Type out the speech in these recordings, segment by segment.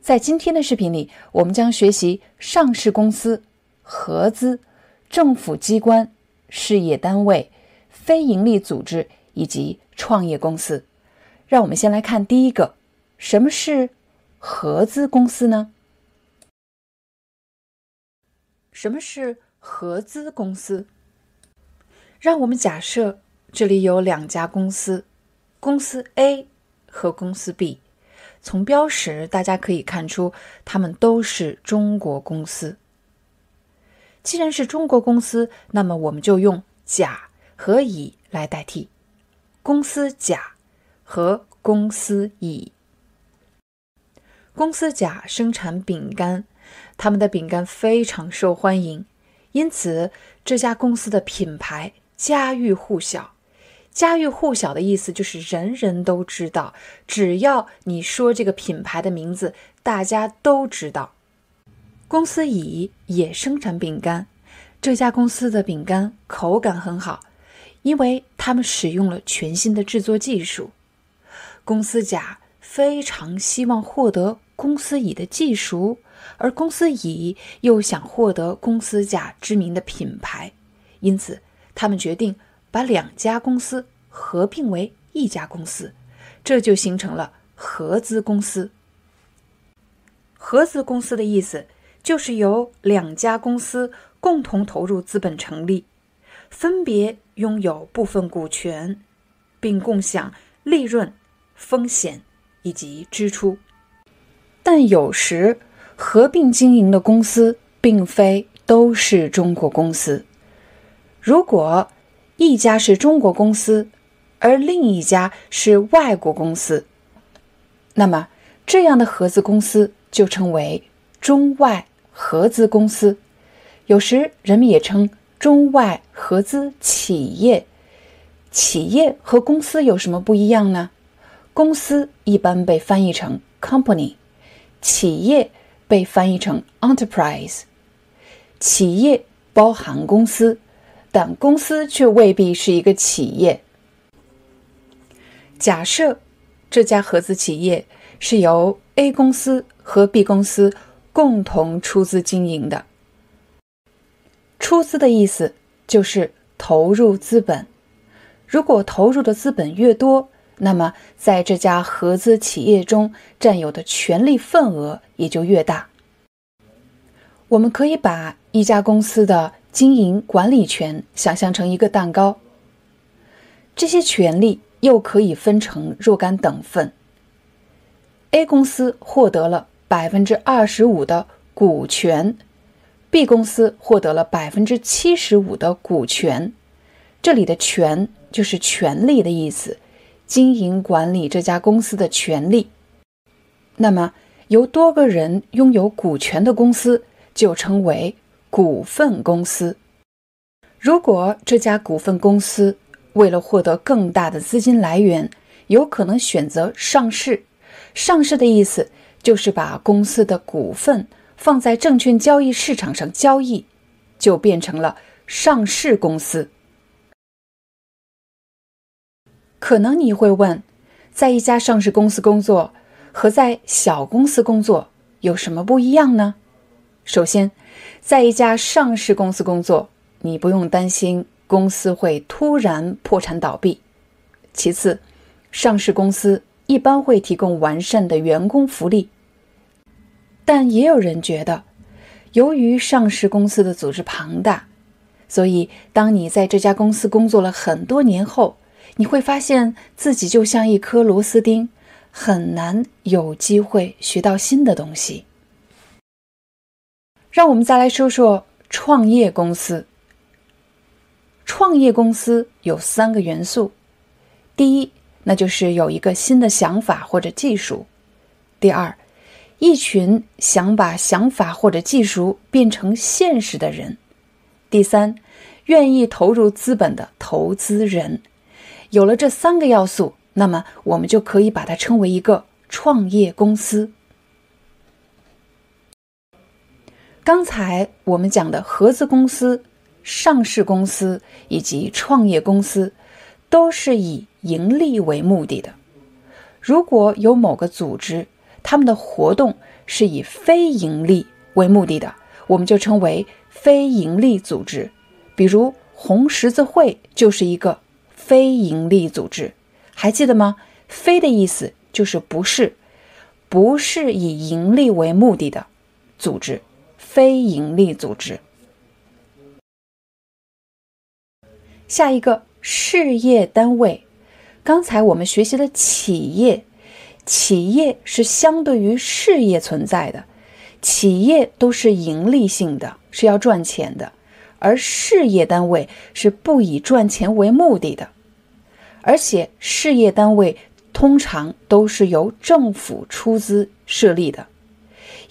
在今天的视频里，我们将学习上市公司、合资、政府机关、事业单位、非营利组织以及创业公司。让我们先来看第一个，什么是合资公司呢？什么是合资公司？让我们假设这里有两家公司，公司 A 和公司 B。从标识大家可以看出，他们都是中国公司。既然是中国公司，那么我们就用甲和乙来代替，公司甲和公司乙。公司甲生产饼干，他们的饼干非常受欢迎，因此这家公司的品牌家喻户晓。家喻户晓的意思就是人人都知道，只要你说这个品牌的名字，大家都知道。公司乙也生产饼干，这家公司的饼干口感很好，因为他们使用了全新的制作技术。公司甲非常希望获得公司乙的技术，而公司乙又想获得公司甲知名的品牌，因此他们决定。把两家公司合并为一家公司，这就形成了合资公司。合资公司的意思就是由两家公司共同投入资本成立，分别拥有部分股权，并共享利润、风险以及支出。但有时合并经营的公司并非都是中国公司，如果。一家是中国公司，而另一家是外国公司，那么这样的合资公司就称为中外合资公司。有时人们也称中外合资企业。企业和公司有什么不一样呢？公司一般被翻译成 company，企业被翻译成 enterprise。企业包含公司。但公司却未必是一个企业。假设这家合资企业是由 A 公司和 B 公司共同出资经营的，出资的意思就是投入资本。如果投入的资本越多，那么在这家合资企业中占有的权利份额也就越大。我们可以把一家公司的。经营管理权想象成一个蛋糕，这些权利又可以分成若干等份。A 公司获得了百分之二十五的股权，B 公司获得了百分之七十五的股权。这里的“权”就是权利的意思，经营管理这家公司的权利。那么，由多个人拥有股权的公司就称为。股份公司，如果这家股份公司为了获得更大的资金来源，有可能选择上市。上市的意思就是把公司的股份放在证券交易市场上交易，就变成了上市公司。可能你会问，在一家上市公司工作和在小公司工作有什么不一样呢？首先，在一家上市公司工作，你不用担心公司会突然破产倒闭。其次，上市公司一般会提供完善的员工福利。但也有人觉得，由于上市公司的组织庞大，所以当你在这家公司工作了很多年后，你会发现自己就像一颗螺丝钉，很难有机会学到新的东西。让我们再来说说创业公司。创业公司有三个元素：第一，那就是有一个新的想法或者技术；第二，一群想把想法或者技术变成现实的人；第三，愿意投入资本的投资人。有了这三个要素，那么我们就可以把它称为一个创业公司。刚才我们讲的合资公司、上市公司以及创业公司，都是以盈利为目的的。如果有某个组织，他们的活动是以非盈利为目的的，我们就称为非盈利组织。比如红十字会就是一个非盈利组织，还记得吗？“非”的意思就是不是，不是以盈利为目的的组织。非盈利组织。下一个事业单位，刚才我们学习了企业，企业是相对于事业存在的，企业都是盈利性的，是要赚钱的，而事业单位是不以赚钱为目的的，而且事业单位通常都是由政府出资设立的。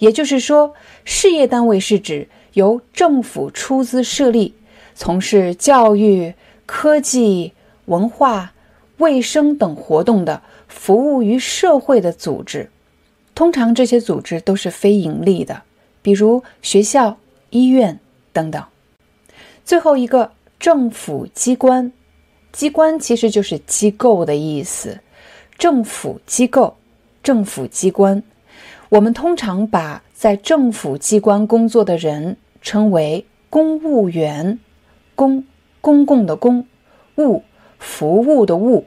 也就是说，事业单位是指由政府出资设立、从事教育、科技、文化、卫生等活动的、服务于社会的组织。通常这些组织都是非盈利的，比如学校、医院等等。最后一个，政府机关，机关其实就是机构的意思。政府机构、政府机关。我们通常把在政府机关工作的人称为公务员，公公共的公，务服务的务，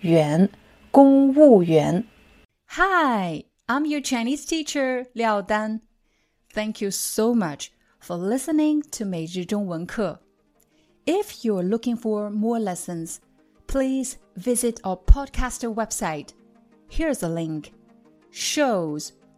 员公务员。Hi, I'm your Chinese teacher Liao Dan. Thank you so much for listening to 每日中文课. If you're looking for more lessons, please visit our podcaster website. Here's a link. Shows